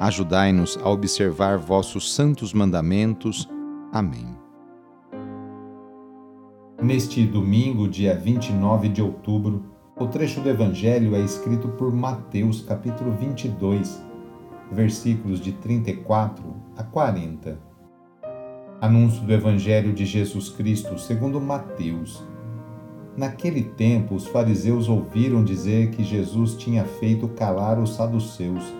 Ajudai-nos a observar vossos santos mandamentos. Amém. Neste domingo, dia 29 de outubro, o trecho do Evangelho é escrito por Mateus, capítulo 22, versículos de 34 a 40. Anúncio do Evangelho de Jesus Cristo segundo Mateus. Naquele tempo, os fariseus ouviram dizer que Jesus tinha feito calar os saduceus.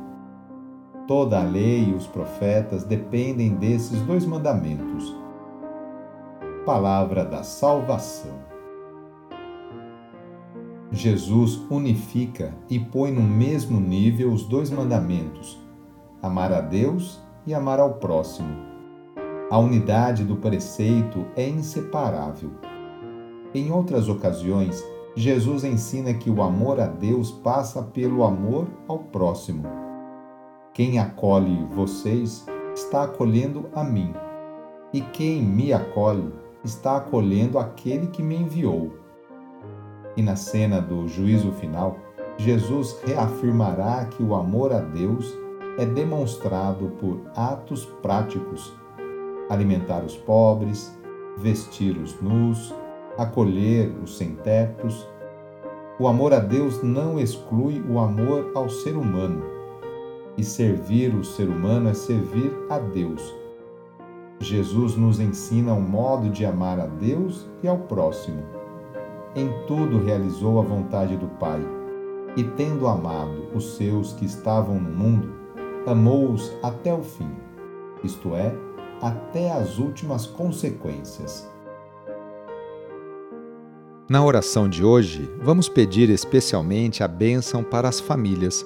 Toda a lei e os profetas dependem desses dois mandamentos. Palavra da salvação. Jesus unifica e põe no mesmo nível os dois mandamentos: amar a Deus e amar ao próximo. A unidade do preceito é inseparável. Em outras ocasiões, Jesus ensina que o amor a Deus passa pelo amor ao próximo. Quem acolhe vocês está acolhendo a mim, e quem me acolhe está acolhendo aquele que me enviou. E na cena do juízo final, Jesus reafirmará que o amor a Deus é demonstrado por atos práticos: alimentar os pobres, vestir os nus, acolher os sem-tetos. O amor a Deus não exclui o amor ao ser humano. E servir o ser humano é servir a Deus. Jesus nos ensina um modo de amar a Deus e ao próximo em tudo realizou a vontade do Pai, e tendo amado os seus que estavam no mundo, amou-os até o fim, isto é, até as últimas consequências. Na oração de hoje, vamos pedir especialmente a bênção para as famílias.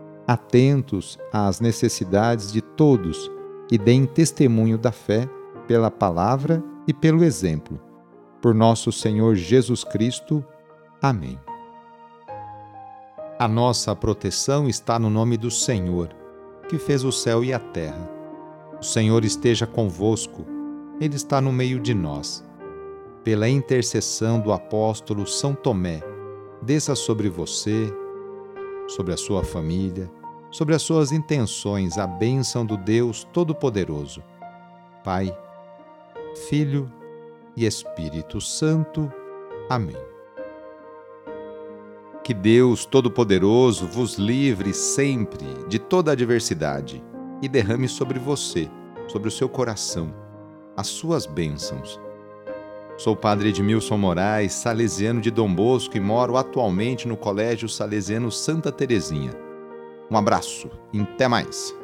atentos às necessidades de todos e deem testemunho da fé pela palavra e pelo exemplo por nosso Senhor Jesus Cristo. Amém. A nossa proteção está no nome do Senhor, que fez o céu e a terra. O Senhor esteja convosco, Ele está no meio de nós. Pela intercessão do apóstolo São Tomé, desça sobre você, sobre a sua família, sobre as suas intenções a bênção do Deus Todo-Poderoso. Pai, Filho e Espírito Santo. Amém. Que Deus Todo-Poderoso vos livre sempre de toda adversidade e derrame sobre você, sobre o seu coração, as suas bênçãos. Sou padre Edmilson Moraes, salesiano de Dom Bosco e moro atualmente no Colégio Salesiano Santa Terezinha. Um abraço e até mais!